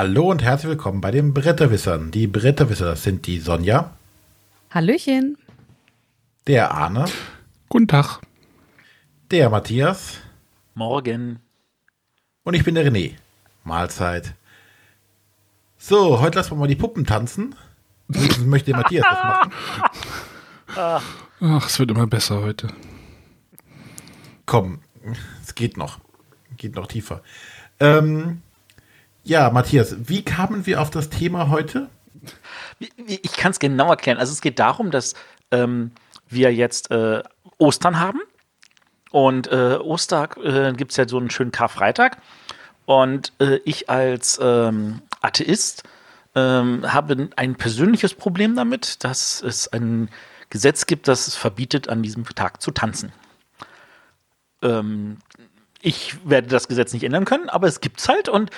Hallo und herzlich willkommen bei den Bretterwissern. Die Bretterwisser, das sind die Sonja. Hallöchen. Der Arne. Guten Tag. Der Matthias. Morgen. Und ich bin der René. Mahlzeit. So, heute lassen wir mal die Puppen tanzen. Wenigstens möchte der Matthias das machen. Ach, es wird immer besser heute. Komm, es geht noch. Geht noch tiefer. Ähm, ja, Matthias, wie kamen wir auf das Thema heute? Ich kann es genau erklären. Also es geht darum, dass ähm, wir jetzt äh, Ostern haben. Und äh, Ostag äh, gibt es ja so einen schönen Karfreitag. Und äh, ich als ähm, Atheist ähm, habe ein persönliches Problem damit, dass es ein Gesetz gibt, das es verbietet, an diesem Tag zu tanzen. Ähm, ich werde das Gesetz nicht ändern können, aber es gibt es halt. Und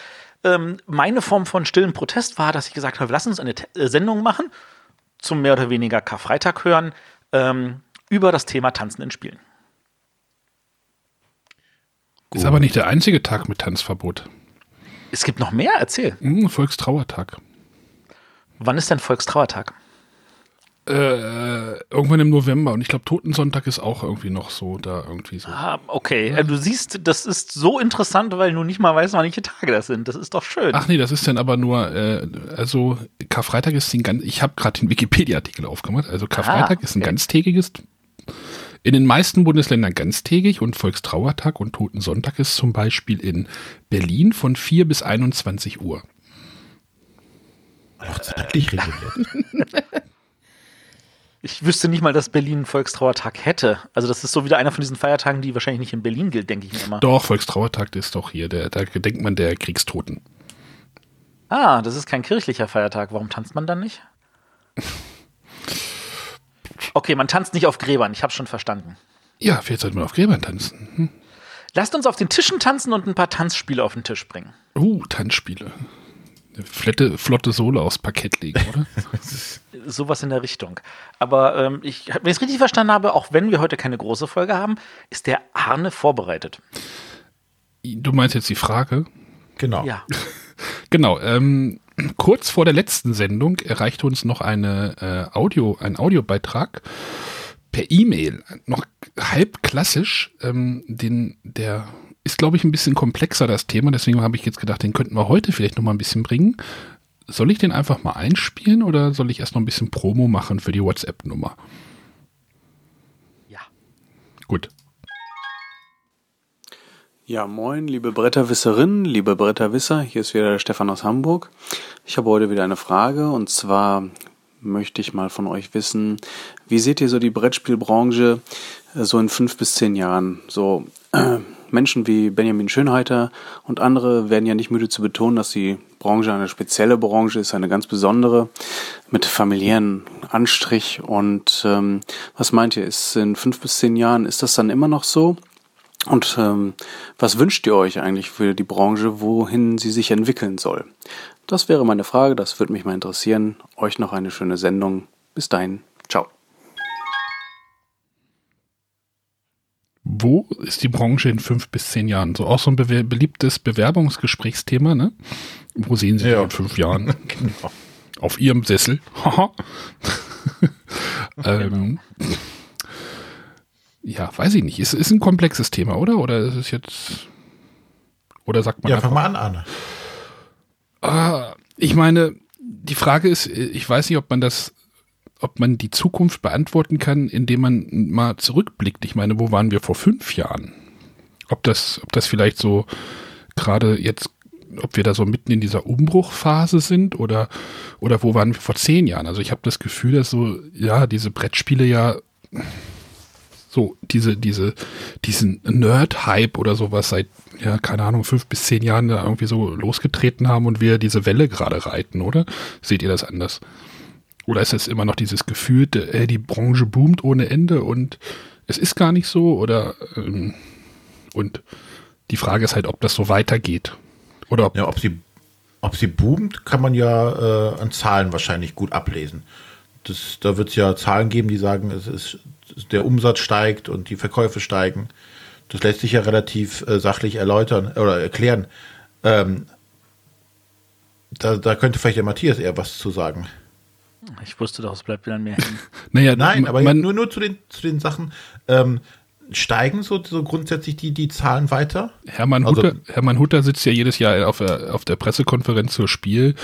ähm, meine Form von stillen Protest war, dass ich gesagt habe, lass uns eine T äh, Sendung machen, zum mehr oder weniger Karfreitag hören, ähm, über das Thema Tanzen in Spielen. Ist aber nicht der einzige Tag mit Tanzverbot. Es gibt noch mehr, erzähl. Hm, Volkstrauertag. Wann ist denn Volkstrauertag? Äh, irgendwann im November und ich glaube Totensonntag ist auch irgendwie noch so da irgendwie so. Ah, okay. Ja. Du siehst, das ist so interessant, weil du nicht mal weißt, wann welche Tage das sind. Das ist doch schön. Ach nee, das ist dann aber nur, äh, also Karfreitag ist ein ganz, ich habe gerade den Wikipedia-Artikel aufgemacht. Also Karfreitag ah, okay. ist ein ganztägiges, in den meisten Bundesländern ganztägig und Volkstrauertag und Totensonntag ist zum Beispiel in Berlin von 4 bis 21 Uhr. Auch zeitlich reguliert. Ich wüsste nicht mal, dass Berlin einen Volkstrauertag hätte. Also das ist so wieder einer von diesen Feiertagen, die wahrscheinlich nicht in Berlin gilt, denke ich mir immer. Doch, Volkstrauertag ist doch hier. Der, da gedenkt man der Kriegstoten. Ah, das ist kein kirchlicher Feiertag. Warum tanzt man dann nicht? Okay, man tanzt nicht auf Gräbern. Ich habe schon verstanden. Ja, vielleicht sollte man auf Gräbern tanzen. Hm. Lasst uns auf den Tischen tanzen und ein paar Tanzspiele auf den Tisch bringen. Uh, Tanzspiele. Eine flotte, flotte Sohle aufs Parkett legen, oder? Sowas in der Richtung. Aber ähm, ich, wenn ich es richtig verstanden habe, auch wenn wir heute keine große Folge haben, ist der Arne vorbereitet. Du meinst jetzt die Frage? Genau. Ja. genau. Ähm, kurz vor der letzten Sendung erreichte uns noch eine äh, Audio, ein Audiobeitrag per E-Mail, noch halb klassisch, ähm, den der ist, glaube ich, ein bisschen komplexer, das Thema. Deswegen habe ich jetzt gedacht, den könnten wir heute vielleicht noch mal ein bisschen bringen. Soll ich den einfach mal einspielen oder soll ich erst noch ein bisschen Promo machen für die WhatsApp-Nummer? Ja. Gut. Ja, moin, liebe Bretterwisserinnen, liebe Bretterwisser. Hier ist wieder der Stefan aus Hamburg. Ich habe heute wieder eine Frage und zwar möchte ich mal von euch wissen, wie seht ihr so die Brettspielbranche äh, so in fünf bis zehn Jahren? So, äh, Menschen wie Benjamin Schönheiter und andere werden ja nicht müde zu betonen, dass die Branche eine spezielle Branche ist, eine ganz besondere, mit familiären Anstrich. Und ähm, was meint ihr, ist in fünf bis zehn Jahren, ist das dann immer noch so? Und ähm, was wünscht ihr euch eigentlich für die Branche, wohin sie sich entwickeln soll? Das wäre meine Frage, das würde mich mal interessieren. Euch noch eine schöne Sendung. Bis dahin, ciao. Wo ist die Branche in fünf bis zehn Jahren? So auch so ein be beliebtes Bewerbungsgesprächsthema, ne? Wo sehen Sie ja. in fünf Jahren? genau. Auf Ihrem Sessel. ähm, ja, weiß ich nicht. Ist, ist ein komplexes Thema, oder? Oder ist es jetzt. Oder sagt man. Ja, fang mal an, Arne. Ah, ich meine, die Frage ist, ich weiß nicht, ob man das ob man die Zukunft beantworten kann, indem man mal zurückblickt. Ich meine, wo waren wir vor fünf Jahren? Ob das, ob das vielleicht so gerade jetzt, ob wir da so mitten in dieser Umbruchphase sind oder, oder wo waren wir vor zehn Jahren? Also ich habe das Gefühl, dass so, ja, diese Brettspiele ja so diese, diese, diesen Nerd-Hype oder sowas seit, ja, keine Ahnung, fünf bis zehn Jahren da irgendwie so losgetreten haben und wir diese Welle gerade reiten, oder? Seht ihr das anders? Oder ist es immer noch dieses Gefühl, äh, die Branche boomt ohne Ende und es ist gar nicht so? Oder ähm, und die Frage ist halt, ob das so weitergeht. Oder ob, ja, ob sie, ob sie boomt, kann man ja äh, an Zahlen wahrscheinlich gut ablesen. Das, da wird es ja Zahlen geben, die sagen, es ist, der Umsatz steigt und die Verkäufe steigen. Das lässt sich ja relativ äh, sachlich erläutern oder erklären. Ähm, Da, da könnte vielleicht der Matthias eher was zu sagen. Ich wusste doch, es bleibt wieder mehr hängen. Naja, Nein, aber man, nur, nur zu den, zu den Sachen. Ähm, steigen so, so grundsätzlich die, die Zahlen weiter? Hermann, Also- Hutter, Hermann Hutter sitzt ja jedes Jahr auf der, auf der Pressekonferenz zur Spiel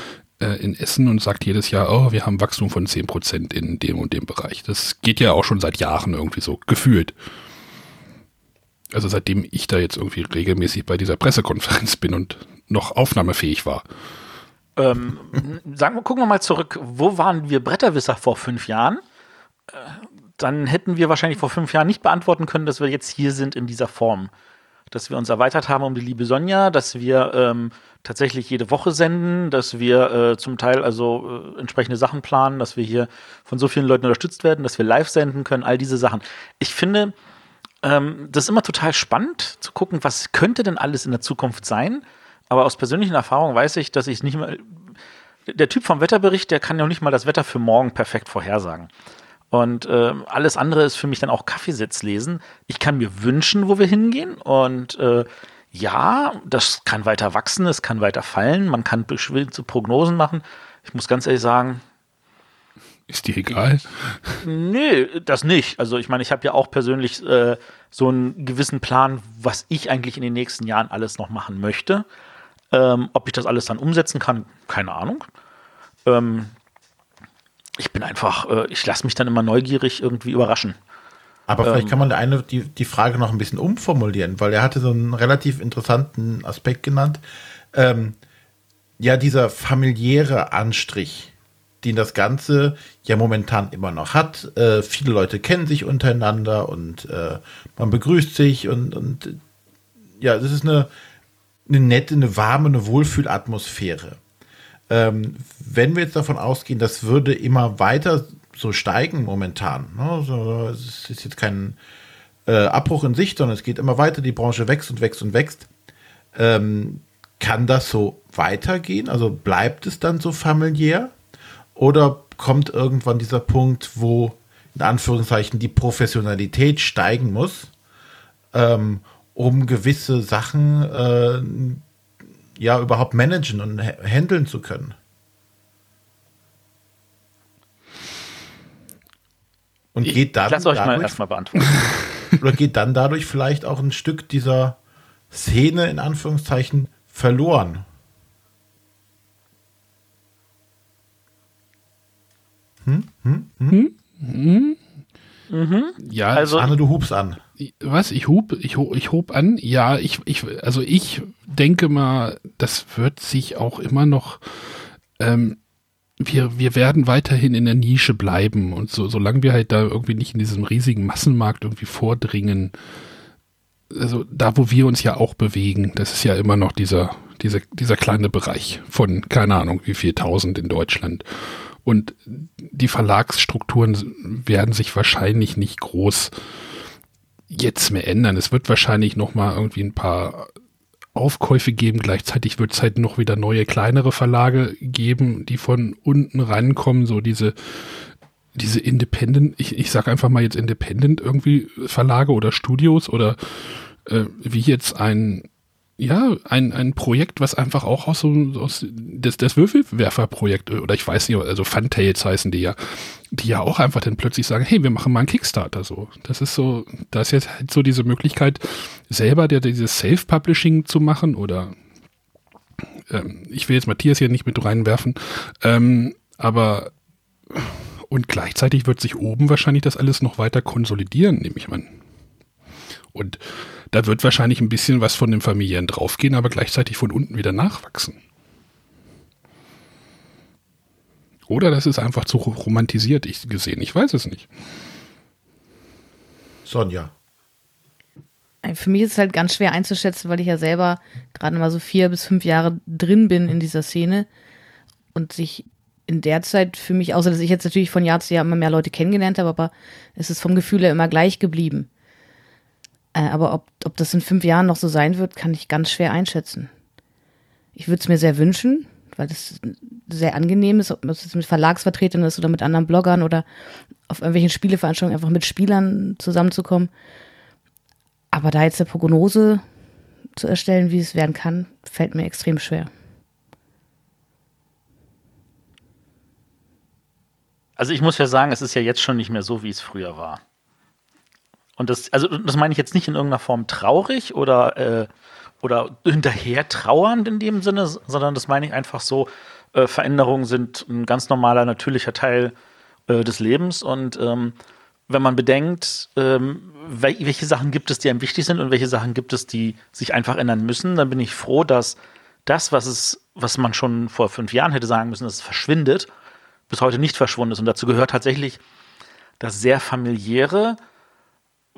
äh, in Essen und sagt jedes Jahr, oh, wir haben Wachstum von 10% in dem und dem Bereich. Das geht ja auch schon seit Jahren irgendwie so, gefühlt. Also seitdem ich da jetzt irgendwie regelmäßig bei dieser Pressekonferenz bin und noch aufnahmefähig war. Ähm, sagen wir, gucken wir mal zurück. Wo waren wir Bretterwisser vor fünf Jahren? Äh, Dann hätten wir wahrscheinlich vor fünf Jahren nicht beantworten können, dass wir jetzt hier sind in dieser Form. Dass wir uns erweitert haben um die liebe Sonja, dass wir ähm, tatsächlich jede Woche senden, dass wir äh, zum Teil also äh, entsprechende Sachen planen, dass wir hier von so vielen Leuten unterstützt werden, dass wir live senden können, all diese Sachen. Ich finde, ähm, das ist immer total spannend zu gucken, was könnte denn alles in der Zukunft sein. Aber aus persönlichen Erfahrungen weiß ich, dass ich nicht mal. Der Typ vom Wetterbericht, der kann ja nicht mal das Wetter für morgen perfekt vorhersagen. Und ähm, alles andere ist für mich dann auch Kaffeesitz lesen. Ich kann mir wünschen, wo wir hingehen. Und äh, ja, das kann weiter wachsen, es kann weiter fallen. Man kann beschwingte Prognosen machen. Ich muss ganz ehrlich sagen, Ist dir egal? Nee, das nicht. Also ich meine, ich habe ja auch persönlich äh, so einen gewissen Plan, was ich eigentlich in den nächsten Jahren alles noch machen möchte. Ähm, ob ich das alles dann umsetzen kann, keine Ahnung. Ähm, ich bin einfach, äh, ich lasse mich dann immer neugierig irgendwie überraschen. Aber vielleicht Ähm. kann man eine die, die Frage noch ein bisschen umformulieren, weil er hatte so einen relativ interessanten Aspekt genannt. Ähm, ja, dieser familiäre Anstrich, den das Ganze ja momentan immer noch hat. Äh, viele Leute kennen sich untereinander und äh, man begrüßt sich und, und ja, es ist eine, eine nette, eine warme, eine Wohlfühlatmosphäre. Ähm, wenn wir jetzt davon ausgehen, das würde immer weiter so steigen momentan, ne? so, es ist jetzt kein äh, Abbruch in Sicht, sondern es geht immer weiter, die Branche wächst und wächst und wächst. Ähm, kann das so weitergehen? Also bleibt es dann so familiär? Oder kommt irgendwann dieser Punkt, wo in Anführungszeichen die Professionalität steigen muss, ähm, um gewisse Sachen äh, ja überhaupt managen und ha- handeln zu können? Und geht dann Lass euch mal dadurch erstmal beantworten. oder geht dann dadurch vielleicht auch ein Stück dieser Szene in Anführungszeichen verloren? Ja, Also- Arne, du hubst an. was? Ich hub, ich ich hob an. Ja, ich, ich, also ich denke mal, das wird sich auch immer noch, ähm, wir, wir werden weiterhin in der Nische bleiben und so, solange wir halt da irgendwie nicht in diesem riesigen Massenmarkt irgendwie vordringen, also da, wo wir uns ja auch bewegen, das ist ja immer noch dieser, dieser, dieser kleine Bereich von, keine Ahnung, wie viel tausend in Deutschland. Und die Verlagsstrukturen werden sich wahrscheinlich nicht groß jetzt mehr ändern. Es wird wahrscheinlich noch mal irgendwie ein paar Aufkäufe geben. Gleichzeitig wird es halt noch wieder neue, kleinere Verlage geben, die von unten rankommen. So diese, diese Independent, ich, ich sag einfach mal jetzt Independent irgendwie Verlage oder Studios oder äh, wie jetzt ein ja, ein, ein Projekt, was einfach auch aus so aus das, das Würfelwerfer-Projekt, oder ich weiß nicht, also Funtails heißen die ja, die ja auch einfach dann plötzlich sagen, hey, wir machen mal einen Kickstarter so. Das ist so, da ist jetzt halt so diese Möglichkeit, selber der, dieses Self-Publishing zu machen oder ähm, ich will jetzt Matthias hier nicht mit reinwerfen, ähm, aber und gleichzeitig wird sich oben wahrscheinlich das alles noch weiter konsolidieren, nehme ich an. Und da wird wahrscheinlich ein bisschen was von den Familien draufgehen, aber gleichzeitig von unten wieder nachwachsen. Oder das ist einfach zu romantisiert ich gesehen. Ich weiß es nicht. Sonja. Für mich ist es halt ganz schwer einzuschätzen, weil ich ja selber gerade mal so vier bis fünf Jahre drin bin in dieser Szene und sich in der Zeit für mich, außer dass ich jetzt natürlich von Jahr zu Jahr immer mehr Leute kennengelernt habe, aber es ist vom Gefühl her immer gleich geblieben. Äh, aber ob, ob das in fünf Jahren noch so sein wird, kann ich ganz schwer einschätzen. Ich würde es mir sehr wünschen, weil es sehr angenehm ist, ob es jetzt mit Verlagsvertretern ist oder mit anderen Bloggern oder auf irgendwelchen Spieleveranstaltungen einfach mit Spielern zusammenzukommen. Aber da jetzt eine Prognose zu erstellen, wie es werden kann, fällt mir extrem schwer. Also ich muss ja sagen, es ist ja jetzt schon nicht mehr so, wie es früher war. Und das, also das meine ich jetzt nicht in irgendeiner Form traurig oder, äh, oder hinterher trauernd in dem Sinne, sondern das meine ich einfach so, äh, Veränderungen sind ein ganz normaler, natürlicher Teil äh, des Lebens. Und ähm, wenn man bedenkt, ähm, welche Sachen gibt es, die einem wichtig sind und welche Sachen gibt es, die sich einfach ändern müssen, dann bin ich froh, dass das, was es, was man schon vor fünf Jahren hätte sagen müssen, dass es verschwindet, bis heute nicht verschwunden ist. Und dazu gehört tatsächlich das sehr familiäre.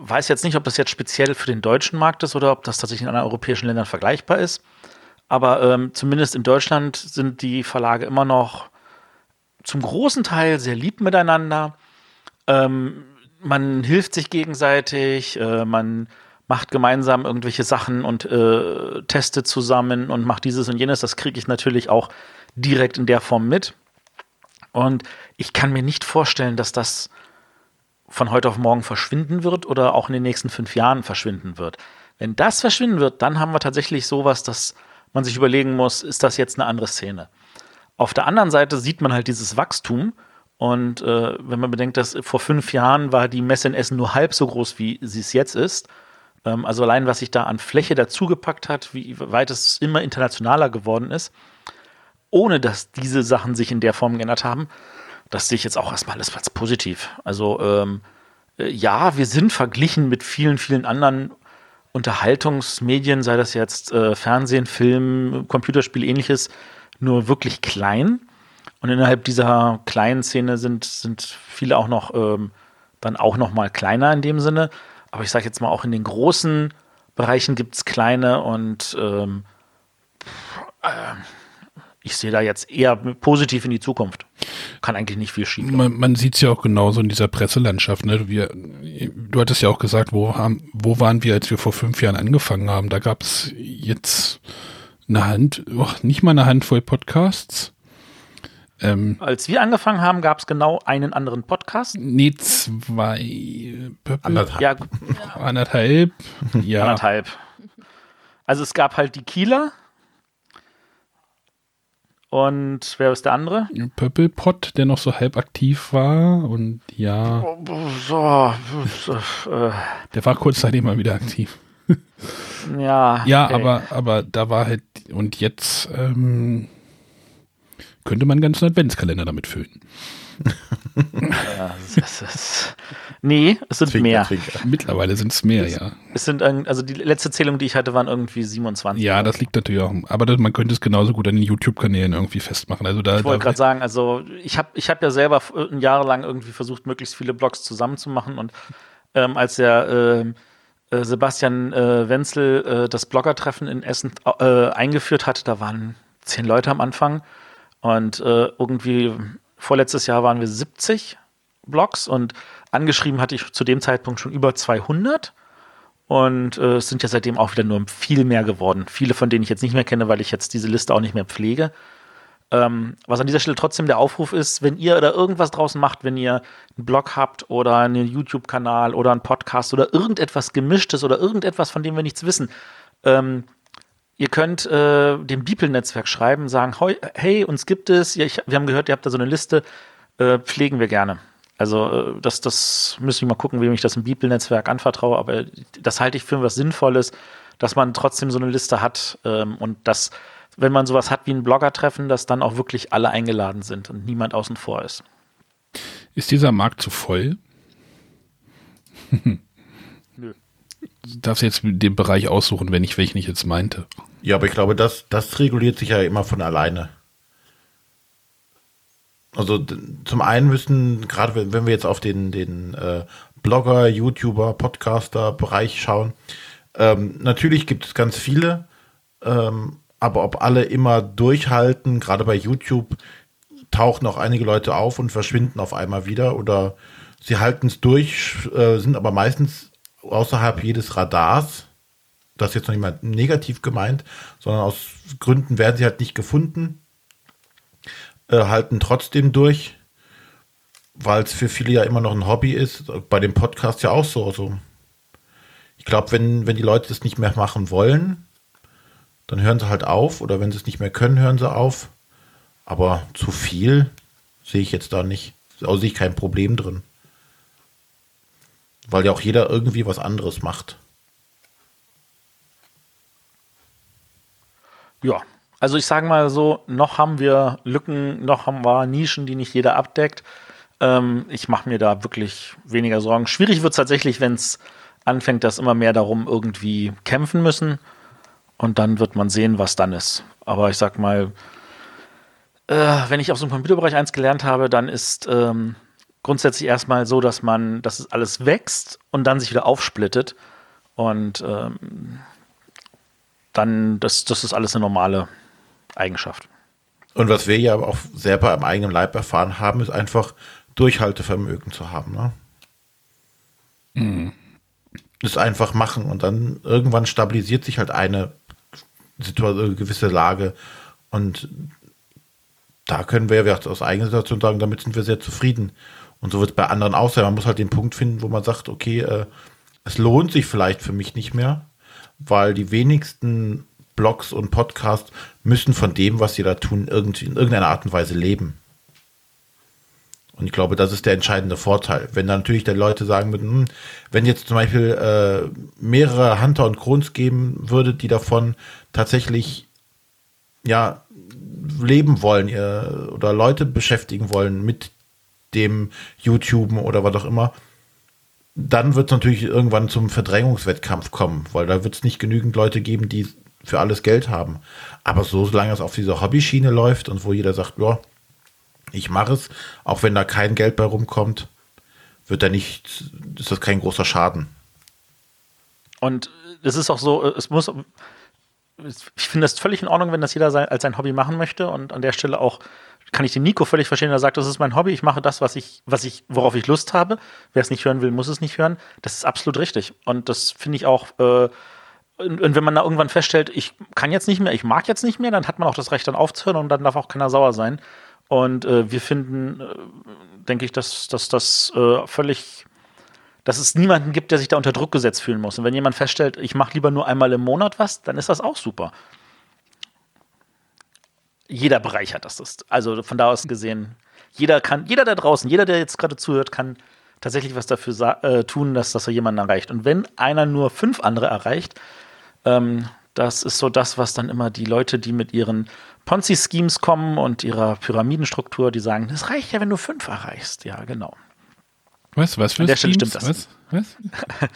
Weiß jetzt nicht, ob das jetzt speziell für den deutschen Markt ist oder ob das tatsächlich in anderen europäischen Ländern vergleichbar ist. Aber ähm, zumindest in Deutschland sind die Verlage immer noch zum großen Teil sehr lieb miteinander. Ähm, man hilft sich gegenseitig, äh, man macht gemeinsam irgendwelche Sachen und äh, testet zusammen und macht dieses und jenes. Das kriege ich natürlich auch direkt in der Form mit. Und ich kann mir nicht vorstellen, dass das von heute auf morgen verschwinden wird oder auch in den nächsten fünf Jahren verschwinden wird. Wenn das verschwinden wird, dann haben wir tatsächlich sowas, dass man sich überlegen muss, ist das jetzt eine andere Szene? Auf der anderen Seite sieht man halt dieses Wachstum. Und äh, wenn man bedenkt, dass vor fünf Jahren war die Messe in Essen nur halb so groß, wie sie es jetzt ist. Ähm, also allein, was sich da an Fläche dazugepackt hat, wie weit es immer internationaler geworden ist ohne dass diese Sachen sich in der Form geändert haben, das sehe ich jetzt auch erstmal alles als positiv. Also ähm, äh, ja, wir sind verglichen mit vielen, vielen anderen Unterhaltungsmedien, sei das jetzt äh, Fernsehen, Film, Computerspiel, ähnliches, nur wirklich klein. Und innerhalb dieser kleinen Szene sind, sind viele auch noch ähm, dann auch noch mal kleiner in dem Sinne. Aber ich sage jetzt mal, auch in den großen Bereichen gibt es kleine und ähm, äh, ich sehe da jetzt eher positiv in die Zukunft. Kann eigentlich nicht viel schief. Man, man sieht es ja auch genauso in dieser Presselandschaft. Ne? Wir, du hattest ja auch gesagt, wo, haben, wo waren wir, als wir vor fünf Jahren angefangen haben? Da gab es jetzt eine Hand, oh, nicht mal eine Handvoll Podcasts. Ähm, Als wir angefangen haben, gab es genau einen anderen Podcast. Nee, zwei. Anderthalb. Ja, anderthalb. Ja. Anderthalb. Also es gab halt die Kieler, und wer ist der andere? Pöppelpott, der noch so halb aktiv war und ja. So, äh. der war kurzzeitig mal wieder aktiv. ja. Ja, okay. aber, aber da war halt, und jetzt ähm, könnte man einen ganzen Adventskalender damit füllen. Ja, das ist, nee, es sind Zwinker, mehr. Zwinker. Mittlerweile sind es mehr, ja. Es sind, also die letzte Zählung, die ich hatte, waren irgendwie 27. Ja, das liegt natürlich auch, aber das, man könnte es genauso gut an den YouTube-Kanälen irgendwie festmachen. Also da, ich wollte gerade sagen, also ich habe ich hab ja selber ein Jahr lang irgendwie versucht, möglichst viele Blogs zusammenzumachen und ähm, als der äh, äh, Sebastian äh, Wenzel äh, das Bloggertreffen in Essen äh, eingeführt hat, da waren zehn Leute am Anfang und äh, irgendwie Vorletztes Jahr waren wir 70 Blogs und angeschrieben hatte ich zu dem Zeitpunkt schon über 200. Und äh, es sind ja seitdem auch wieder nur viel mehr geworden. Viele von denen ich jetzt nicht mehr kenne, weil ich jetzt diese Liste auch nicht mehr pflege. Ähm, was an dieser Stelle trotzdem der Aufruf ist, wenn ihr da irgendwas draußen macht, wenn ihr einen Blog habt oder einen YouTube-Kanal oder einen Podcast oder irgendetwas Gemischtes oder irgendetwas, von dem wir nichts wissen, ähm, Ihr könnt äh, dem Beeple-Netzwerk schreiben, sagen, hey, uns gibt es, ja, ich, wir haben gehört, ihr habt da so eine Liste, äh, pflegen wir gerne. Also äh, das, das müssen wir mal gucken, wem ich das im Beeple-Netzwerk anvertraue, aber das halte ich für was Sinnvolles, dass man trotzdem so eine Liste hat ähm, und dass, wenn man sowas hat wie ein Blogger-Treffen, dass dann auch wirklich alle eingeladen sind und niemand außen vor ist. Ist dieser Markt zu voll? Darfst jetzt den Bereich aussuchen, wenn ich welchen ich jetzt meinte. Ja, aber ich glaube, das, das reguliert sich ja immer von alleine. Also zum einen müssen, gerade wenn, wenn wir jetzt auf den, den äh, Blogger, YouTuber, Podcaster-Bereich schauen, ähm, natürlich gibt es ganz viele, ähm, aber ob alle immer durchhalten, gerade bei YouTube tauchen auch einige Leute auf und verschwinden auf einmal wieder oder sie halten es durch, äh, sind aber meistens außerhalb jedes Radars das ist jetzt noch nicht mal negativ gemeint, sondern aus Gründen werden sie halt nicht gefunden, äh, halten trotzdem durch, weil es für viele ja immer noch ein Hobby ist. Bei dem Podcast ja auch so. Also ich glaube, wenn, wenn die Leute das nicht mehr machen wollen, dann hören sie halt auf oder wenn sie es nicht mehr können, hören sie auf. Aber zu viel sehe ich jetzt da nicht. Da sehe ich kein Problem drin. Weil ja auch jeder irgendwie was anderes macht. Ja, also ich sage mal so, noch haben wir Lücken, noch haben wir Nischen, die nicht jeder abdeckt. Ähm, ich mache mir da wirklich weniger Sorgen. Schwierig wird es tatsächlich, wenn es anfängt, dass immer mehr darum irgendwie kämpfen müssen. Und dann wird man sehen, was dann ist. Aber ich sag mal, äh, wenn ich aus dem Computerbereich eins gelernt habe, dann ist ähm, grundsätzlich erstmal so, dass man, dass es alles wächst und dann sich wieder aufsplittet. Und ähm, dann, das, das ist alles eine normale Eigenschaft. Und was wir ja auch selber am eigenen Leib erfahren haben, ist einfach Durchhaltevermögen zu haben. Ne? Mhm. Das einfach machen und dann irgendwann stabilisiert sich halt eine Situation, gewisse Lage und da können wir ja aus eigener Situation sagen, damit sind wir sehr zufrieden. Und so wird es bei anderen auch sein. Man muss halt den Punkt finden, wo man sagt, okay, äh, es lohnt sich vielleicht für mich nicht mehr, weil die wenigsten Blogs und Podcasts müssen von dem, was sie da tun, irgendwie in irgendeiner Art und Weise leben. Und ich glaube, das ist der entscheidende Vorteil. Wenn dann natürlich die Leute sagen würden, hm, wenn jetzt zum Beispiel äh, mehrere Hunter und Krons geben würde, die davon tatsächlich ja leben wollen ihr, oder Leute beschäftigen wollen mit dem YouTuben oder was auch immer, dann wird es natürlich irgendwann zum Verdrängungswettkampf kommen, weil da wird es nicht genügend Leute geben, die für alles Geld haben. Aber so, solange es auf dieser Hobbyschiene läuft und wo jeder sagt, ja, ich mache es, auch wenn da kein Geld bei rumkommt, wird da nicht, ist das kein großer Schaden. Und es ist auch so, es muss, ich finde das völlig in Ordnung, wenn das jeder sein, als sein Hobby machen möchte und an der Stelle auch kann ich den Nico völlig verstehen, der sagt, das ist mein Hobby, ich mache das, was ich, was ich, worauf ich Lust habe. Wer es nicht hören will, muss es nicht hören. Das ist absolut richtig. Und das finde ich auch, äh, und, wenn man da irgendwann feststellt, ich kann jetzt nicht mehr, ich mag jetzt nicht mehr, dann hat man auch das Recht, dann aufzuhören und dann darf auch keiner sauer sein. Und äh, wir finden, äh, denke ich, dass, dass das äh, völlig, dass es niemanden gibt, der sich da unter Druck gesetzt fühlen muss. Und wenn jemand feststellt, ich mache lieber nur einmal im Monat was, dann ist das auch super jeder Bereich hat das. Also von da aus gesehen, jeder kann, jeder da draußen, jeder, der jetzt gerade zuhört, kann tatsächlich was dafür äh, tun, dass das so jemanden erreicht. Und wenn einer nur fünf andere erreicht, ähm, das ist so das, was dann immer die Leute, die mit ihren Ponzi-Schemes kommen und ihrer Pyramidenstruktur, die sagen, das reicht ja, wenn du fünf erreichst. Ja, genau. Was, was für An der Stelle stimmt das. Was? was?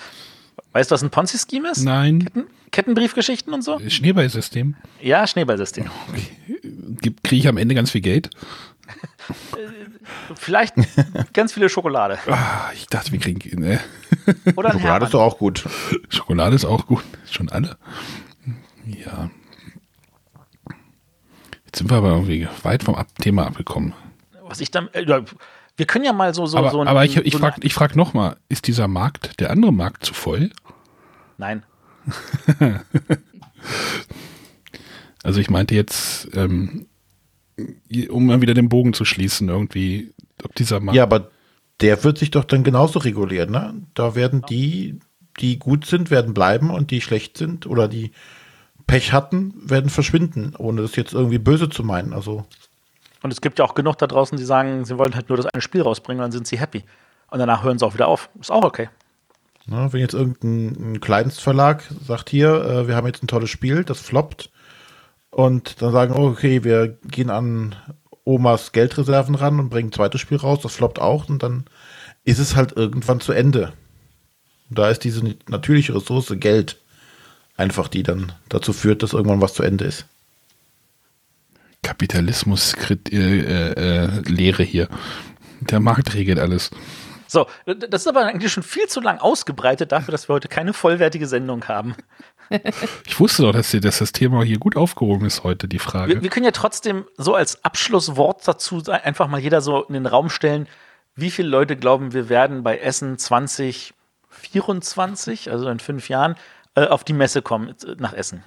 Weißt du, was ein Ponzi-Scheme ist? Nein. Ketten, Kettenbriefgeschichten und so? Schneeballsystem. Ja, Schneeballsystem. Okay. Kriege ich am Ende ganz viel Geld? Vielleicht ganz viele Schokolade. Ah, ich dachte, wir kriegen. Ne? Oder Schokolade Hermann. ist doch auch gut. Schokolade ist auch gut. Schon alle. Ja. Jetzt sind wir aber irgendwie weit vom Ab Thema abgekommen. Was ich dann. Äh, wir können ja mal so. so aber, so ein, aber ich, ich so frage frag nochmal: Ist dieser Markt, der andere Markt, zu voll? Nein. also, ich meinte jetzt, ähm, um mal wieder den Bogen zu schließen, irgendwie, ob dieser Markt. Ja, aber der wird sich doch dann genauso regulieren, ne? Da werden die, die gut sind, werden bleiben und die schlecht sind oder die Pech hatten, werden verschwinden, ohne das jetzt irgendwie böse zu meinen. Also. Und es gibt ja auch genug da draußen, die sagen, sie wollen halt nur das eine Spiel rausbringen, dann sind sie happy. Und danach hören sie auch wieder auf. Ist auch okay. Na, wenn jetzt irgendein Kleinstverlag sagt, hier, äh, wir haben jetzt ein tolles Spiel, das floppt, und dann sagen, oh, okay, wir gehen an Omas Geldreserven ran und bringen ein zweites Spiel raus, das floppt auch, und dann ist es halt irgendwann zu Ende. Und da ist diese natürliche Ressource Geld einfach, die dann dazu führt, dass irgendwann was zu Ende ist. Kapitalismus-Lehre äh, äh, hier. Der Markt regelt alles. So, das ist aber eigentlich schon viel zu lang ausgebreitet dafür, dass wir heute keine vollwertige Sendung haben. Ich wusste doch, dass, dass das Thema hier gut aufgehoben ist heute, die Frage. Wir, wir, können ja trotzdem so als Abschlusswort dazu einfach mal jeder so in den Raum stellen, wie viele Leute glauben, wir werden bei Essen 2024, also in fünf Jahren, äh, auf die Messe kommen, äh, nach Essen.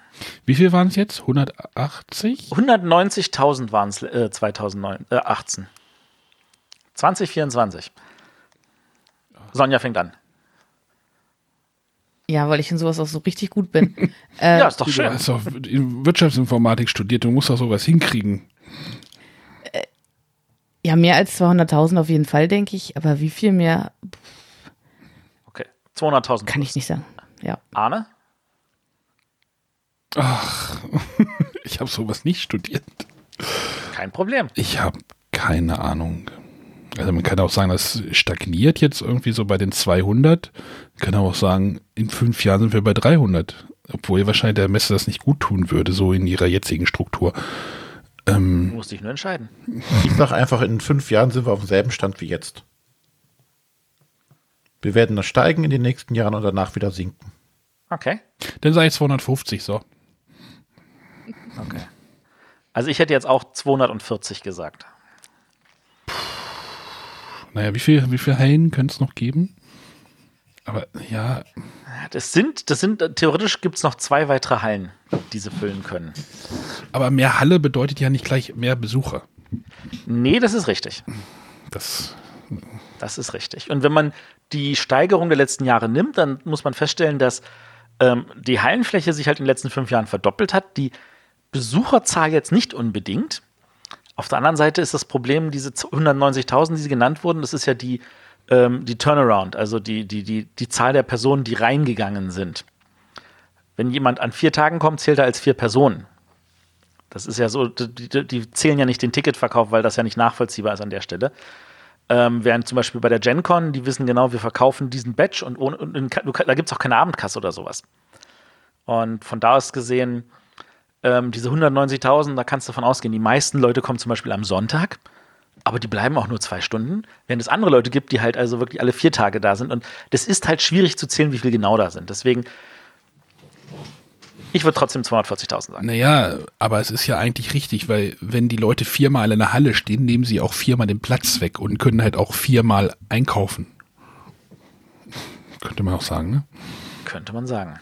Wie viel waren es jetzt? 180? 190.000 waren es äh, 2018. 2024. Sonja fängt an. Ja, weil ich in sowas auch so richtig gut bin. äh, ja, ist doch schön. Du hast doch Wirtschaftsinformatik studiert, du musst doch sowas hinkriegen. Ja, mehr als 200.000 auf jeden Fall, denke ich. Aber wie viel mehr, Okay. 200.000. kann ich nicht sagen. Ja. Arne? Ich habe sowas nicht studiert. Kein Problem. Ich habe keine Ahnung. Also man kann auch sagen, das stagniert jetzt irgendwie so bei den 200. Man kann auch sagen, in fünf Jahren sind wir bei 300. Obwohl wahrscheinlich der Messe das nicht gut tun würde, so in ihrer jetzigen Struktur. Du musst dich nur entscheiden. Ich sage einfach, in fünf Jahren sind wir auf demselben Stand wie jetzt. Wir werden noch steigen in den nächsten Jahren und danach wieder sinken. Okay. Dann sage ich 250, so. Okay. Also ich hätte jetzt auch 240 gesagt. Naja, wie viel, wie viel Hallen könnte es noch geben? Aber ja, Das sind, das sind, theoretisch gibt es noch zwei weitere Hallen, die sie füllen können. aber mehr Halle bedeutet ja nicht gleich mehr Besucher. Nee, das ist richtig. Das, Das ist richtig. Und wenn man die Steigerung der letzten Jahre nimmt, dann muss man feststellen, dass ähm, die Hallenfläche sich halt in den letzten fünf Jahren verdoppelt hat. Die Besucherzahl jetzt nicht unbedingt. Auf der anderen Seite ist das Problem, diese 190.000, die sie genannt wurden, das ist ja die, ähm, die Turnaround, also die, die, die, die Zahl der Personen, die reingegangen sind. Wenn jemand an vier Tagen kommt, zählt er als vier Personen. Das ist ja so, die, die, zählen ja nicht den Ticketverkauf, weil das ja nicht nachvollziehbar ist an der Stelle. Ähm, während zum Beispiel bei der GenCon, die wissen genau, wir verkaufen diesen Badge und, ohne, und in, da gibt es auch keine Abendkasse oder sowas. Und von da aus gesehen, ähm, diese 190.000, da kannst du davon ausgehen, die meisten Leute kommen zum Beispiel am Sonntag, aber die bleiben auch nur zwei Stunden, während es andere Leute gibt, die halt also wirklich alle vier Tage da sind. Und das ist halt schwierig zu zählen, wie viel genau da sind. Deswegen, ich würde trotzdem 240.000 sagen. naja, aber es ist ja eigentlich richtig, weil wenn die Leute viermal in der Halle stehen, nehmen sie auch viermal den Platz weg und können halt auch viermal einkaufen. Könnte man auch sagen, ne? Könnte man sagen.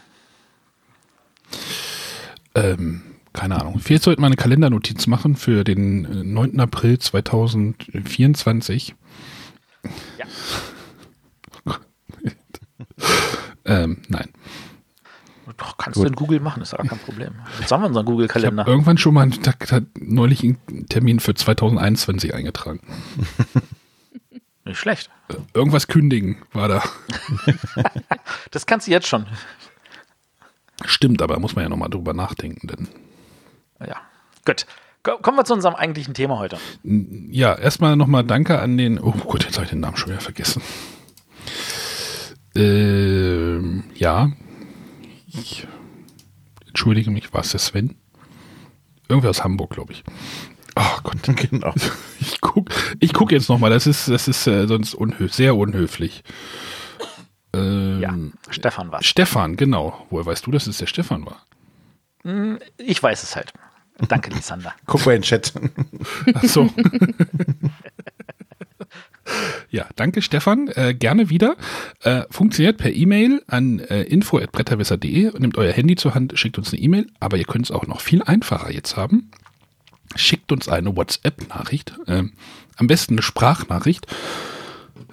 Ähm, keine Ahnung. Vielleicht sollten wir eine Kalendernotiz machen für den äh, 9. April 2024. Ja. ähm, nein. Doch, kannst du in Google machen, ist gar kein Problem. Jetzt haben wir unseren Google-Kalender. irgendwann schon mal einen Tag, neulich einen Termin für 2021 eingetragen. Nicht schlecht. Irgendwas kündigen war da. Das kannst du jetzt schon. Stimmt, aber muss man ja nochmal drüber nachdenken. Denn Ja. Gut. Ko- Kommen wir zu unserem eigentlichen Thema heute. ja, erstmal nochmal Danke an den. Oh Gott, jetzt habe ich den Namen schon wieder vergessen. Ähm, ja. Ich entschuldige mich, war es der Sven? Irgendwer aus Hamburg, glaube ich. Oh Gott. Genau. Ich guck, ich guck jetzt nochmal, das ist, das ist äh, sonst unhö sehr unhöflich. Ähm, Ja. Stefan war. Stefan, genau. Woher weißt du, dass es der Stefan war? Ich weiß es halt. Danke, Lisander. Guck mal in den Chat. Ach so. ja, danke Stefan. Äh, gerne wieder. Äh, funktioniert per E-Mail an äh, info.bretterwisser.de und nehmt euer Handy zur Hand, schickt uns eine E-Mail, aber ihr könnt es auch noch viel einfacher jetzt haben. Schickt uns eine WhatsApp-Nachricht, ähm, am besten eine Sprachnachricht.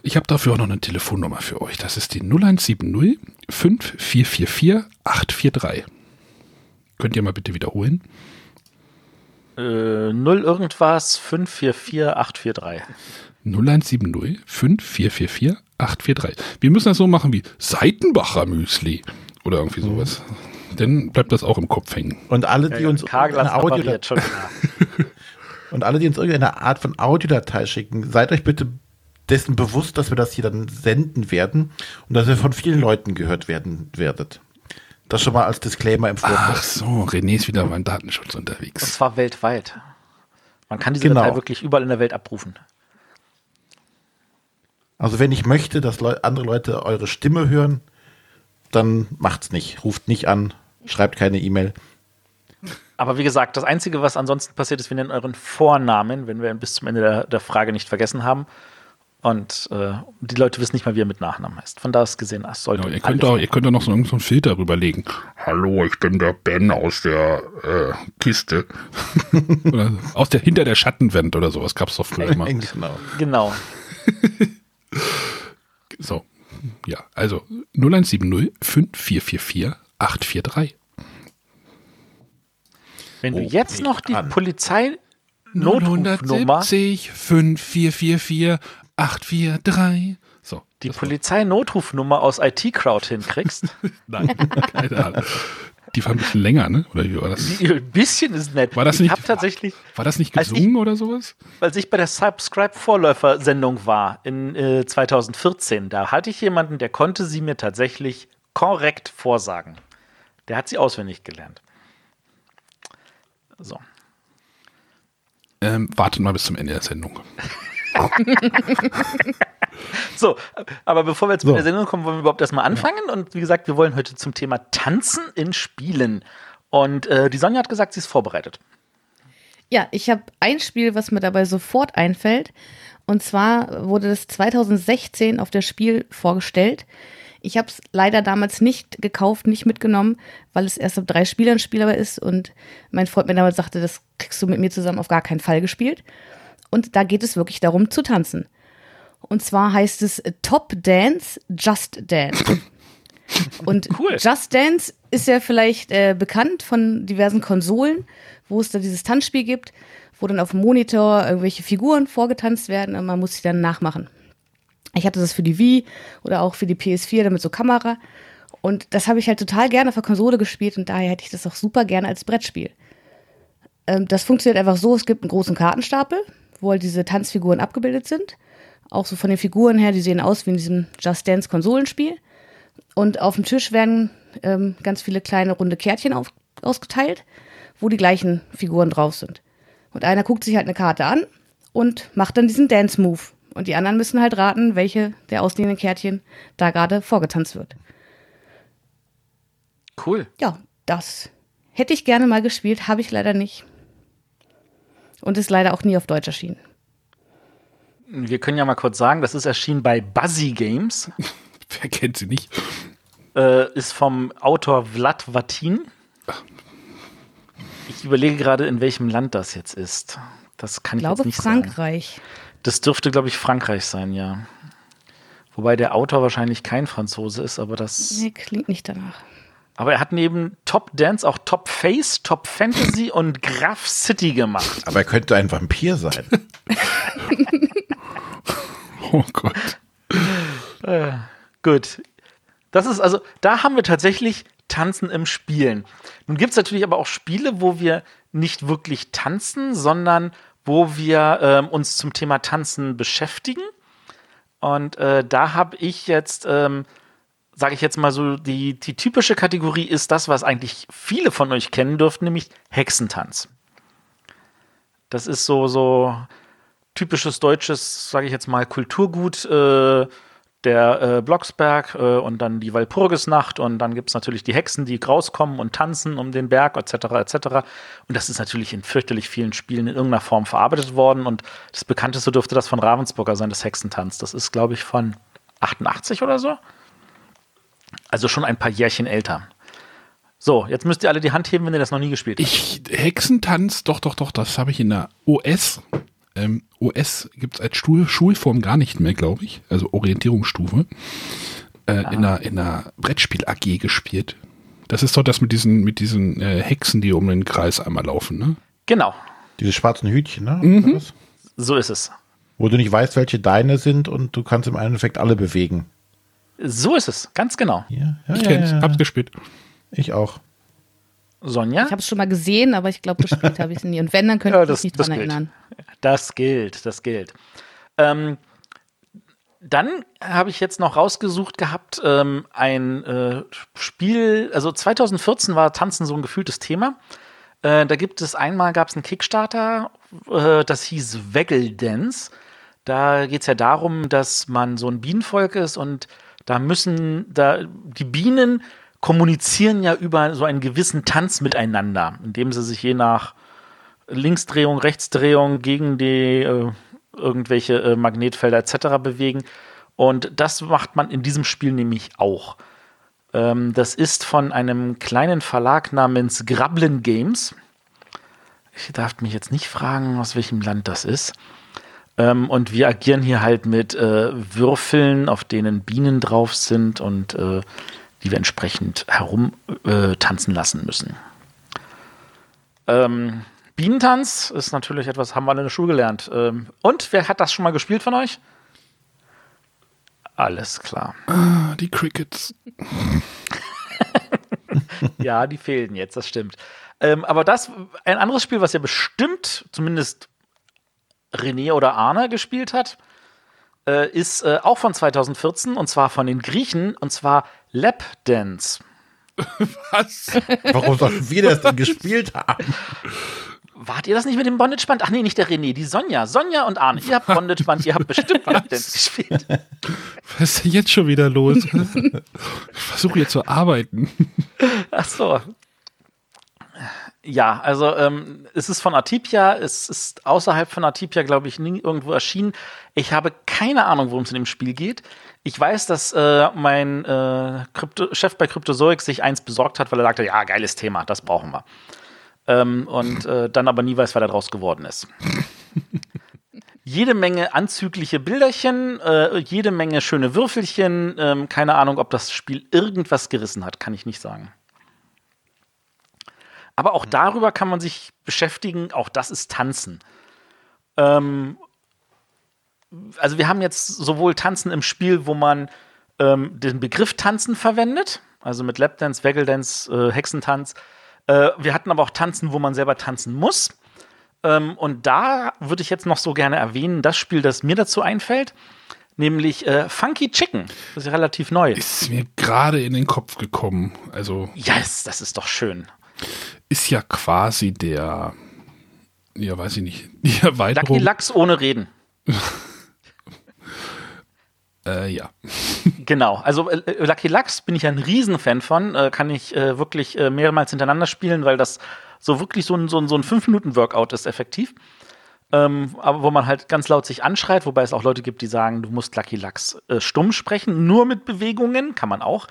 Ich habe dafür auch noch eine Telefonnummer für euch. Das ist die 0170 5444 843. Könnt ihr mal bitte wiederholen? Äh, 0 irgendwas 544843. 0170 5444 843. Wir müssen das so machen wie Seitenbacher Müsli oder irgendwie sowas. Dann bleibt das auch im Kopf hängen. Und alle, die uns Karglas eine Audio repariert, schon und alle, die uns irgendeine Art von Audiodatei schicken, seid euch bitte dessen bewusst, dass wir das hier dann senden werden und dass ihr von vielen Leuten gehört werden werdet. Das schon mal als Disclaimer im Vorfeld. Ach so, René ist wieder beim Datenschutz Und unterwegs. zwar weltweit. Man kann diese Genau. Datei wirklich überall in der Welt abrufen. Also wenn ich möchte, dass Leu andere Leute eure Stimme hören, dann macht's nicht. Ruft nicht an, schreibt keine E-Mail. Aber wie gesagt, das Einzige, was ansonsten passiert ist, wir nennen euren Vornamen, wenn wir ihn bis zum Ende der, der Frage nicht vergessen haben. Und äh, die Leute wissen nicht mal, wie er mit Nachnamen heißt. Von da aus gesehen, das sollte Ja, ihr, könnt auch, ihr könnt auch noch so irgendeinen so einen Filter rüberlegen. Hallo, ich bin der Ben aus der äh, Kiste. oder aus der hinter der Schattenwand oder sowas gab's doch früher mal. Genau. Genau. So, ja, also 0170 5444 843. Wenn du Oh, jetzt noch die an. Polizei Notrufnummer. 970 5444 843. So. Die Polizeinotrufnummer aus IT-Crowd hinkriegst. Nein, keine Ahnung. Die war ein bisschen länger, ne? Oder wie war das? Die- Ein bisschen ist nett. War das ich nicht- tatsächlich, War das nicht Als ich- gesungen oder sowas? als ich bei der Subscribe-Vorläufer-Sendung war in äh, 2014, da hatte ich jemanden, der konnte sie mir tatsächlich korrekt vorsagen. Der hat sie auswendig gelernt. So. Ähm, wartet mal bis zum Ende der Sendung. So, aber bevor wir jetzt So. mit der Sendung kommen, wollen wir überhaupt erstmal anfangen. Und wie gesagt, wir wollen heute zum Thema Tanzen in Spielen. Und äh, die Sonja hat gesagt, sie ist vorbereitet. Ja, ich habe ein Spiel, was mir dabei sofort einfällt. Und zwar wurde das 2016 auf der Spiel vorgestellt. Ich habe es leider damals nicht gekauft, nicht mitgenommen, weil es erst ab drei Spielern spielbar ist. Und mein Freund mir damals sagte, das kriegst du mit mir zusammen auf gar keinen Fall gespielt. Und da geht es wirklich darum zu tanzen. Und zwar heißt es Top Dance, Just Dance. Und Cool. Just Dance ist ja vielleicht äh, bekannt von diversen Konsolen, wo es da dieses Tanzspiel gibt, wo dann auf dem Monitor irgendwelche Figuren vorgetanzt werden und man muss sie dann nachmachen. Ich hatte das für die Wii oder auch für die PS4 damit so Kamera. Und das habe ich halt total gerne auf der Konsole gespielt und daher hätte ich das auch super gerne als Brettspiel. Ähm, das funktioniert einfach so, es gibt einen großen Kartenstapel, wo halt diese Tanzfiguren abgebildet sind. Auch so von den Figuren her, die sehen aus wie in diesem Just Dance Konsolenspiel. Und auf dem Tisch werden ähm, ganz viele kleine runde Kärtchen auf, ausgeteilt, wo die gleichen Figuren drauf sind. Und einer guckt sich halt eine Karte an und macht dann diesen Dance-Move. Und die anderen müssen halt raten, welche der ausliegenden Kärtchen da gerade vorgetanzt wird. Cool. Ja, das hätte ich gerne mal gespielt, habe ich leider nicht. Und ist leider auch nie auf Deutsch erschienen. Wir können ja mal kurz sagen, das ist erschienen bei Buzzy Games. Wer kennt sie nicht? äh, ist vom Autor Vlad Vatin. Ich überlege gerade, in welchem Land das jetzt ist. Das kann Ich ich jetzt glaube nicht sagen. Frankreich. Das dürfte, glaube ich, Frankreich sein, ja. Wobei der Autor wahrscheinlich kein Franzose ist, aber das. Nee, klingt nicht danach. Aber er hat neben Top Dance auch Top Face, Top Fantasy und Graph City gemacht. Aber er könnte ein Vampir sein. Oh Gott. Gut. Das ist also, da haben wir tatsächlich Tanzen im Spielen. Nun gibt es natürlich aber auch Spiele, wo wir nicht wirklich tanzen, sondern wo wir ähm, uns zum Thema Tanzen beschäftigen. Und äh, da habe ich jetzt, ähm, sage ich jetzt mal so, die, die typische Kategorie ist das, was eigentlich viele von euch kennen dürften, nämlich Hexentanz. Das ist so, so typisches deutsches, sage ich jetzt mal, Kulturgut. Äh, der äh, Blocksberg äh, und dann die Walpurgisnacht und dann gibt es natürlich die Hexen, die rauskommen und tanzen um den Berg etc. etc. Und das ist natürlich in fürchterlich vielen Spielen in irgendeiner Form verarbeitet worden und das bekannteste dürfte das von Ravensburger sein, das Hexentanz. Das ist, glaube ich, von 88 oder so. Also schon ein paar Jährchen älter. So, jetzt müsst ihr alle die Hand heben, wenn ihr das noch nie gespielt habt. Ich, Hexentanz, doch, doch, doch, das habe ich in der OS. Ähm, OS gibt es als Stuhl, Schulform gar nicht mehr, glaube ich. Also Orientierungsstufe. Äh, in einer, in einer Brettspiel AG gespielt. Das ist doch das mit diesen, mit diesen äh, Hexen, die um den Kreis einmal laufen, ne? Genau, Diese schwarzen Hütchen, ne? Mhm. So ist es. Wo du nicht weißt, welche deine sind und du kannst im Endeffekt alle bewegen. So ist es, ganz genau. Ja, ja, Ich kenn's, ja. hab's gespielt. Ich auch. Sonja? Ich habe es schon mal gesehen, aber ich glaube, gespielt habe ich es nie. Und wenn, dann könnte Ja, ich das- mich nicht dran gilt. erinnern. Das gilt, das gilt. Ähm, dann habe ich jetzt noch rausgesucht gehabt, ähm, ein äh, Spiel, also 2014 war Tanzen so ein gefühltes Thema. Äh, da gibt es einmal, gab es einen Kickstarter, äh, das hieß Weggle Dance. Da geht es ja darum, dass man so ein Bienenvolk ist und da müssen, da die Bienen kommunizieren ja über so einen gewissen Tanz miteinander, indem sie sich je nach Linksdrehung, Rechtsdrehung gegen die äh, irgendwelche äh, Magnetfelder etc. bewegen. Und das macht man in diesem Spiel nämlich auch. Ähm, das ist von einem kleinen Verlag namens Grablin Games. Ich darf mich jetzt nicht fragen, aus welchem Land das ist. Ähm, und wir agieren hier halt mit äh, Würfeln, auf denen Bienen drauf sind und äh, die wir entsprechend herum äh, lassen müssen. Ähm, Bienentanz ist natürlich etwas, haben wir alle in der Schule gelernt. Ähm, und wer hat das schon mal gespielt von euch? Alles klar. Ah, die Crickets. Ja, die fehlen jetzt, das stimmt. Ähm, aber das, ein anderes Spiel, was ja bestimmt zumindest René oder Arne gespielt hat, äh, ist äh, auch von 2014 und zwar von den Griechen und zwar Lap Dance. Was? Warum sollten wir das denn gespielt haben? Wart ihr das nicht mit dem Bondage-Band? Ach nee, nicht der René, die Sonja. Sonja und Arne, ihr habt Bondage-Band, ihr habt bestimmt Lap Dance gespielt. Was ist denn jetzt schon wieder los? Ich versuche hier zu arbeiten. Ach so. Ja, also ähm, es ist von Atipia, es ist außerhalb von Atipia, glaube ich, nie irgendwo erschienen. Ich habe keine Ahnung, worum es in dem Spiel geht. Ich weiß, dass äh, mein äh, Krypto Chef bei Cryptozoic sich eins besorgt hat, weil er sagte, ja, geiles Thema, das brauchen wir. Ähm, und äh, dann aber nie weiß, wer da draus geworden ist. jede Menge anzügliche Bilderchen, äh, jede Menge schöne Würfelchen. Ähm, keine Ahnung, ob das Spiel irgendwas gerissen hat, kann ich nicht sagen. Aber auch darüber kann man sich beschäftigen. Auch das ist Tanzen. Ähm, also wir haben jetzt sowohl Tanzen im Spiel, wo man ähm, den Begriff Tanzen verwendet, also mit Lapdance, Waggle-Dance, äh, Hexentanz. Äh, wir hatten aber auch Tanzen, wo man selber tanzen muss. Ähm, und da würde ich jetzt noch so gerne erwähnen, das Spiel, das mir dazu einfällt, nämlich äh, Funky Chicken. Das ist ja relativ neu. Ist mir gerade in den Kopf gekommen. Also Yes, das ist doch schön. Ist ja quasi der, ja, weiß ich nicht, die Erweiterung. Lucky Lachs ohne Reden. Äh, ja. Genau, also äh, Lucky Lux bin ich ein Riesenfan von, äh, kann ich äh, wirklich äh, mehrmals hintereinander spielen, weil das so wirklich so ein, so ein, so ein 5-Minuten-Workout ist effektiv. Ähm, aber wo man halt ganz laut sich anschreit, wobei es auch Leute gibt, die sagen, du musst Lucky Lux äh, stumm sprechen, nur mit Bewegungen, kann man auch.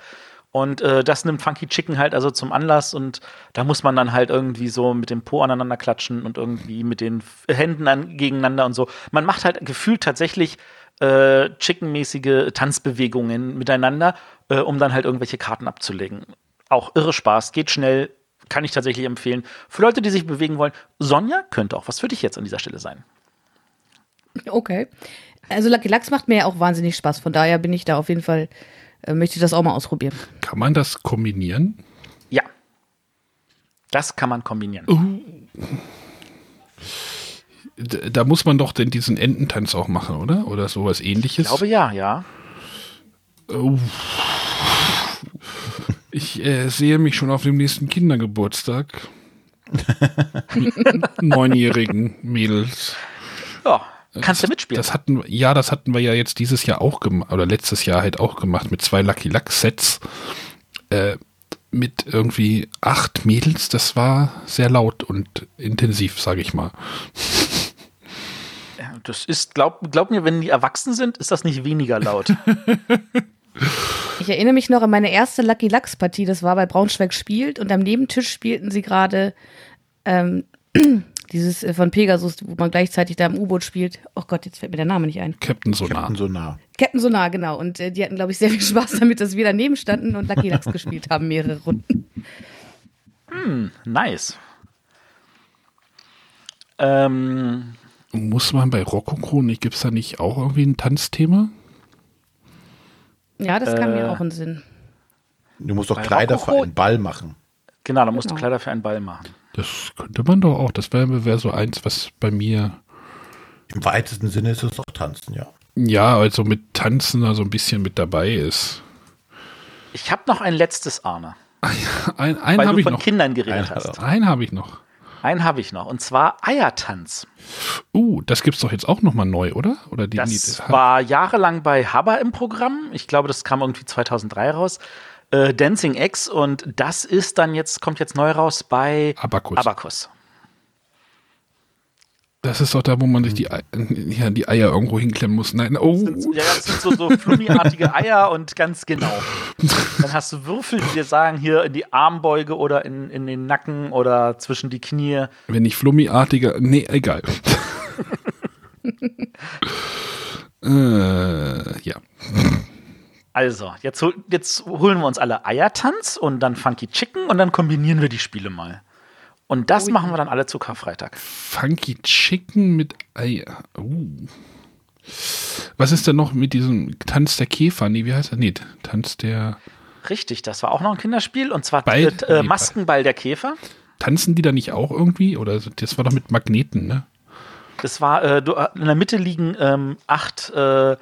Und äh, das nimmt Funky Chicken halt also zum Anlass und da muss man dann halt irgendwie so mit dem Po aneinander klatschen und irgendwie mit den Händen an, gegeneinander und so. Man macht halt gefühlt tatsächlich äh, Chicken-mäßige Tanzbewegungen miteinander, äh, um dann halt irgendwelche Karten abzulegen. Auch irre Spaß, geht schnell, kann ich tatsächlich empfehlen. Für Leute, die sich bewegen wollen, Sonja könnte auch was für dich jetzt an dieser Stelle sein. Okay. Also Lucky Lachs macht mir ja auch wahnsinnig Spaß. Von daher bin ich da auf jeden Fall, äh, möchte ich das auch mal ausprobieren. Kann man das kombinieren? Ja. Das kann man kombinieren. D da muss man doch denn diesen Ententanz auch machen, oder? Oder sowas ähnliches? Ich glaube ja, ja. Oh. Ich äh, sehe mich schon auf dem nächsten Kindergeburtstag. Neunjährigen Mädels. Ja, kannst du das, mitspielen. Das hatten, ja, das hatten wir ja jetzt dieses Jahr auch gemacht, oder letztes Jahr halt auch gemacht mit zwei Lucky Luck Sets. Äh, mit irgendwie acht Mädels. Das war sehr laut und intensiv, sage ich mal. Ja, Das ist, glaub, glaub mir, wenn die erwachsen sind, ist das nicht weniger laut. Ich erinnere mich noch an meine erste Lucky Lachs Partie. Das war bei Braunschweig spielt und am Nebentisch spielten sie gerade ähm, dieses äh, von Pegasus, wo man gleichzeitig da im U-Boot spielt. Oh Gott, jetzt fällt mir der Name nicht ein. Captain Sonar. Captain Sonar. Captain Sonar, genau. Und äh, die hatten, glaube ich, sehr viel Spaß damit, dass wir daneben standen und Lucky Lachs gespielt haben, mehrere Runden. nice. Ähm, Muss man bei Rococo nicht, gibt es da nicht auch irgendwie ein Tanzthema? Ja, das kam Äh, mir auch in den Sinn. Du musst doch Kleider für Rococo- einen Ball machen. Genau, da musst du Genau. Kleider für einen Ball machen. Das könnte man doch auch. Das wäre wär so eins, was bei mir, Im weitesten Sinne ist es doch Tanzen, ja. ja, also mit Tanzen da so ein bisschen mit dabei ist. Ich habe noch ein letztes, Arne. Ein, einen Weil habe du ich von noch. Kindern geredet Ein- hast. Einen habe ich noch. Einen habe ich noch. Und zwar Eiertanz. Uh, das gibt's doch jetzt auch nochmal neu, oder? Oder die, Das die, war jahrelang bei Haber im Programm. Ich glaube, das kam irgendwie 2003 raus. Äh, Dancing X und das ist dann jetzt, kommt jetzt neu raus bei Abacus. Abacus. Das ist doch da, wo man sich die, Ei- ja, die Eier irgendwo hinklemmen muss. Nein, oh. Ja, das sind so, so flummiartige Eier und ganz genau. Dann hast du Würfel, die dir sagen, hier in die Armbeuge oder in, in den Nacken oder zwischen die Knie. Wenn nicht flummiartiger. Nee, egal. äh, ja. Also, jetzt, hol, jetzt holen wir uns alle Eiertanz und dann Funky Chicken und dann kombinieren wir die Spiele mal. Und das machen wir dann alle zu Karfreitag. Funky Chicken mit Eier. Uh. Was ist denn noch mit diesem Tanz der Käfer? Nee, wie heißt er? Nee, Tanz der. Richtig, das war auch noch ein Kinderspiel. Und zwar Ball- äh, nee, Maskenball der Käfer. Tanzen die da nicht auch irgendwie? Oder das war doch mit Magneten, ne? Das war, äh, du, in der Mitte liegen ähm, acht äh,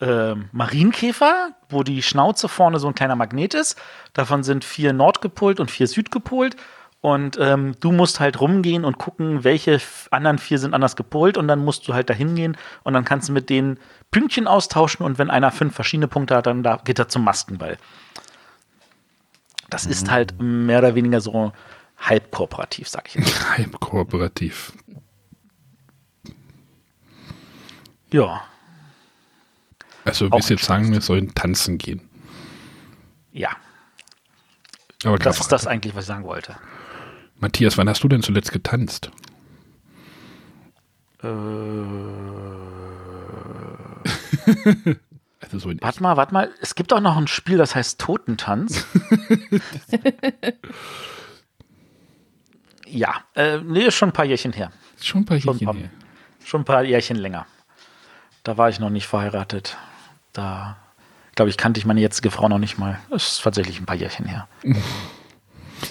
äh, Marienkäfer, wo die Schnauze vorne so ein kleiner Magnet ist. Davon sind vier nordgepolt und vier südgepolt. Und ähm, du musst halt rumgehen und gucken, welche anderen vier sind anders gepolt. Und dann musst du halt dahin gehen und dann kannst du mit denen Pünktchen austauschen. Und wenn einer fünf verschiedene Punkte hat, dann da geht er zum Maskenball. Das ist halt mehr oder weniger so halb kooperativ, sag ich jetzt. Halb kooperativ. Ja, Also, willst du jetzt sagen, wir sollen tanzen gehen? ja. Aber Das ist das eigentlich, was ich sagen wollte. Matthias, wann hast du denn zuletzt getanzt? Äh, Also so warte mal, warte mal. Es gibt auch noch ein Spiel, das heißt Totentanz. ja, äh, nee, ist schon ein paar Jährchen her. schon ein paar Schon Jährchen ein paar, her. schon ein paar Jährchen länger. Da war ich noch nicht verheiratet. Da, glaube ich, kannte ich meine jetzige Frau noch nicht mal. Das ist tatsächlich ein paar Jährchen her.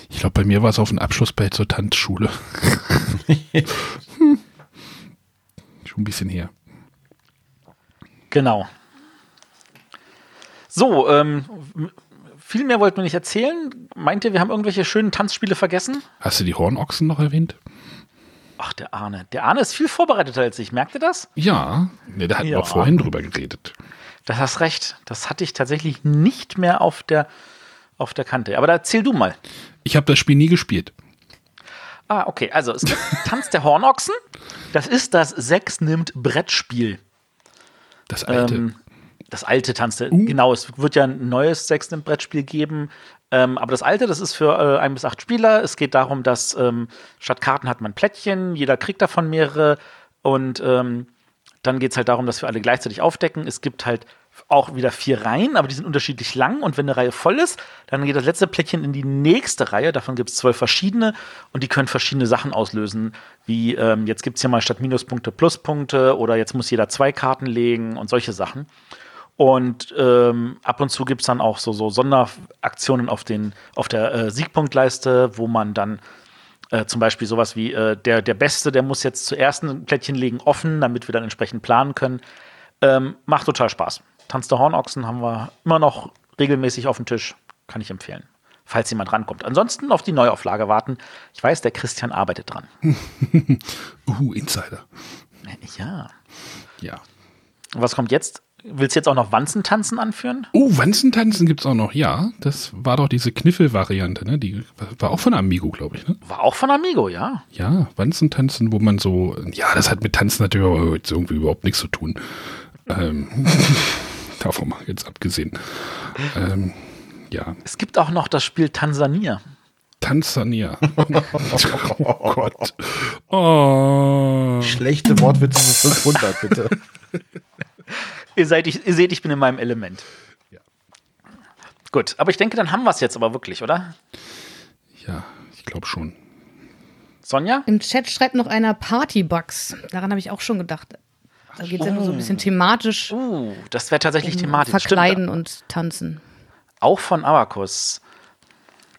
Ich glaube, bei mir war es auf dem Abschlussball zur Tanzschule. Schon ein bisschen her. Genau. So, ähm, viel mehr wollten wir nicht erzählen. Meint ihr, wir haben irgendwelche schönen Tanzspiele vergessen? Hast du die Hornochsen noch erwähnt? Ach, der Arne. Der Arne ist viel vorbereiteter als ich. Merkt ihr das? Ja, ne, da hatten Ja. wir vorhin drüber geredet. Das hast recht. Das hatte ich tatsächlich nicht mehr auf der, auf der Kante. Aber da erzähl du mal. Ich habe das Spiel nie gespielt. Ah, okay. Also, es gibt Tanz der Hornochsen. Das ist das Sechs nimmt Brettspiel. Das alte. Ähm, das alte Tanz der, genau, es wird ja ein neues Sechs nimmt Brettspiel geben. Ähm, aber das alte, das ist für äh, ein bis acht Spieler. Es geht darum, dass ähm, statt Karten hat man Plättchen, jeder kriegt davon mehrere. Und ähm, dann geht es halt darum, dass wir alle gleichzeitig aufdecken. Es gibt halt auch wieder vier Reihen, aber die sind unterschiedlich lang. Und wenn eine Reihe voll ist, dann geht das letzte Plättchen in die nächste Reihe. Davon gibt es zwölf verschiedene und die können verschiedene Sachen auslösen. Wie ähm, jetzt gibt es hier mal statt Minuspunkte Pluspunkte oder jetzt muss jeder zwei Karten legen und solche Sachen. Und ähm, ab und zu gibt es dann auch so, so Sonderaktionen auf, den, auf der äh, Siegpunktleiste, wo man dann äh, zum Beispiel sowas wie äh, der, der Beste, der muss jetzt zuerst ein Plättchen legen offen, damit wir dann entsprechend planen können. Ähm, macht total Spaß. Tanz der Hornochsen haben wir immer noch regelmäßig auf dem Tisch. Kann ich empfehlen. Falls jemand rankommt. Ansonsten auf die Neuauflage warten. Ich weiß, der Christian arbeitet dran. Uh, Insider. Ja. Ja. Und was kommt jetzt? Willst du jetzt auch noch Wanzentanzen anführen? Oh, Wanzentanzen gibt's auch noch. Ja, das war doch diese Kniffel-Variante, ne? Die war auch von Amigo, glaube ich, ne? War auch von Amigo, ja. Ja, Wanzentanzen, wo man so, ja, das hat mit Tanzen natürlich aber jetzt irgendwie überhaupt nichts zu tun. Ähm, davon mal jetzt abgesehen. Ähm, ja, Es gibt auch noch das Spiel Tansania. Tansania. oh Gott. Oh. Schlechte Wortwitze für 500, bitte. Ihr, seid, ich, ihr seht, ich bin in meinem Element. Ja. Gut, aber ich denke, dann haben wir es jetzt aber wirklich, oder? Ja, ich glaube schon. Sonja? Im Chat schreibt noch einer Partybugs. Daran habe ich auch schon gedacht. Da geht es ja nur so ein bisschen thematisch Uh, das wäre tatsächlich thematisch. Verkleiden Stimmt. und Tanzen. Auch von Abacus.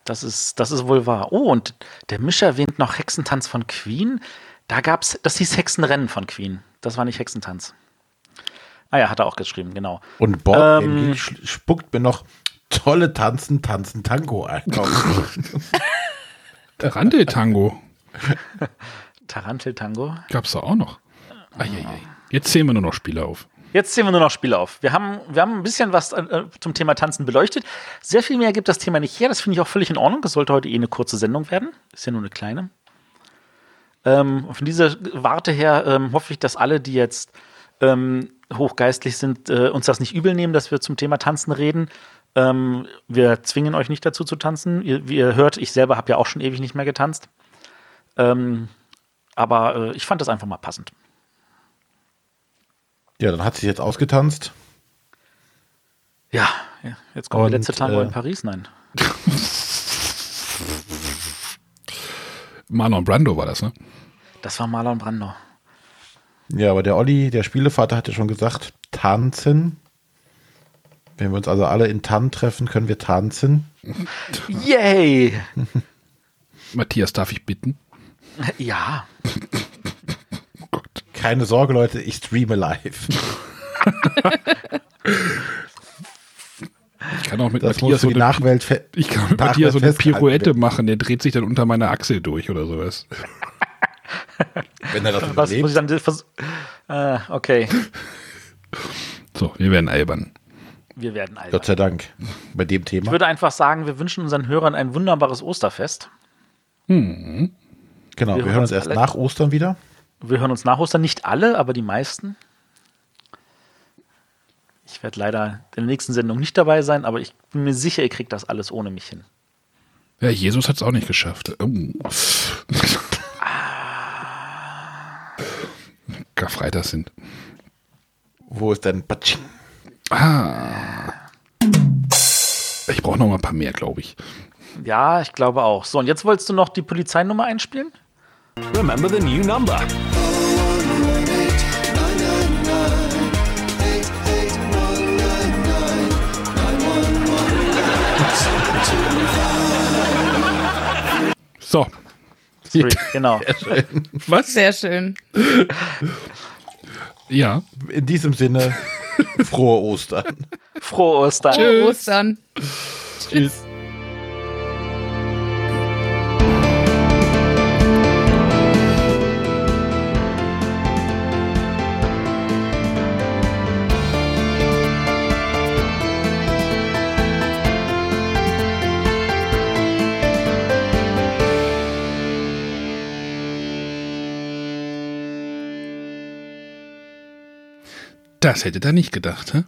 Das ist, das ist wohl wahr. Oh, und der Mischer erwähnt noch Hexentanz von Queen. Da gab's, das hieß Hexenrennen von Queen. Das war nicht Hexentanz. Ah ja, hat er auch geschrieben, genau. Und Bob Ähm. spuckt mir noch tolle Tanzen, Tanzen, Tango ein. Randeltango Tarantel-Tango. gab's da auch noch. Eieiei. Jetzt zählen wir nur noch Spiele auf. Jetzt zählen wir nur noch Spiele auf. Wir haben, wir haben ein bisschen was äh, zum Thema Tanzen beleuchtet. Sehr viel mehr gibt das Thema nicht her. Das finde ich auch völlig in Ordnung. Das sollte heute eh eine kurze Sendung werden. Ist ja nur eine kleine. Ähm, von dieser Warte her ähm, hoffe ich, dass alle, die jetzt ähm, hochgeistlich sind, äh, uns das nicht übel nehmen, dass wir zum Thema Tanzen reden. Ähm, wir zwingen euch nicht dazu zu tanzen. Ihr, wie ihr hört, ich selber habe ja auch schon ewig nicht mehr getanzt. Ähm, aber äh, ich fand das einfach mal passend. Ja, dann hat sich jetzt ausgetanzt. Ja, ja. jetzt kommt Und, der letzte Tango äh, in Paris. Nein. Marlon Brando war das, ne? Das war Marlon Brando. Ja, aber der Olli, der Spielevater, hat ja schon gesagt, tanzen. Wenn wir uns also alle in Tann treffen, können wir tanzen. Yay! Matthias, darf ich bitten? Ja. Keine Sorge, Leute, ich streame live. Ich kann auch mit Das Matthias so die eine, Nachwelt ich kann mit Nachwelt Matthias so eine Pirouette machen, der dreht sich dann unter meiner Achsel durch oder sowas. Wenn er das Was muss ich überlebt. dann vers äh, Okay, So, wir werden albern. wir werden alt. Gott sei Dank. Bei dem Ich Thema. würde einfach sagen, wir wünschen unseren Hörern ein wunderbares Osterfest. Genau, wir, wir hören hören uns uns erst alle. nach Ostern wieder. Wir hören uns nach Ostern, nicht alle, aber die meisten. Ich werde leider in der nächsten Sendung nicht dabei sein, aber ich bin mir sicher, ihr kriegt das alles ohne mich hin. Ja, Jesus hat es auch nicht geschafft. Oh. Karfreitag sind. Wo ist denn Batsching? Ich brauche noch mal ein paar mehr, glaube ich. Ja, ich glaube auch. So, und jetzt wolltest du noch die Polizeinummer einspielen? Remember the new number. So, Sorry, genau. was? Sehr schön. Ja, In diesem Sinne, frohe Ostern. Frohe Ostern. Frohe Ostern. tschüss. Das hätte er nicht gedacht, hä?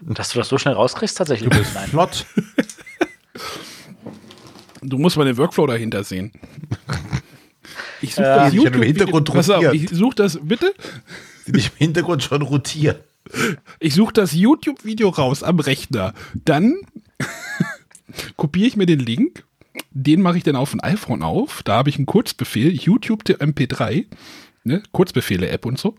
Dass du das so schnell rauskriegst, tatsächlich. Nein. Flott. Du musst mal den Workflow dahinter sehen. Ich suche Äh, das sich im YouTube. Hintergrund Pass auf, rotiert. ich suche das, bitte? Dich im Hintergrund schon rotieren. Ich suche das YouTube-Video raus am Rechner. Dann kopiere ich mir den Link. Den mache ich dann auf ein iPhone auf. Da habe ich einen Kurzbefehl, YouTube to MP3. Ne? Kurzbefehle-App und so.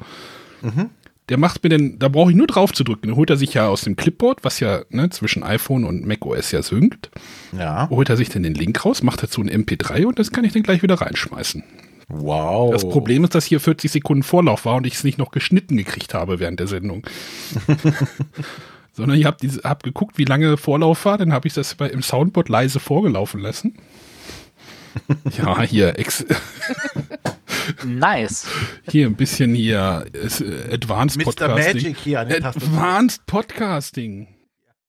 Der macht mir dann, da brauche ich nur drauf zu drücken. Dann holt er sich ja aus dem Clipboard, was ja ne, zwischen iPhone und macOS ja synkt, Ja. holt er sich dann den Link raus, macht dazu ein MP3 und das kann ich dann gleich wieder reinschmeißen. Wow. Das Problem ist, dass hier 40 Sekunden Vorlauf war und ich es nicht noch geschnitten gekriegt habe während der Sendung. Sondern ich habe hab geguckt, wie lange Vorlauf war, dann habe ich das bei, im Soundboard leise vorgelaufen lassen. Ja, hier, ex, Nice. hier ein bisschen hier äh, Advanced Mr. Podcasting. Magic hier an den Tasten. Advanced Podcasting.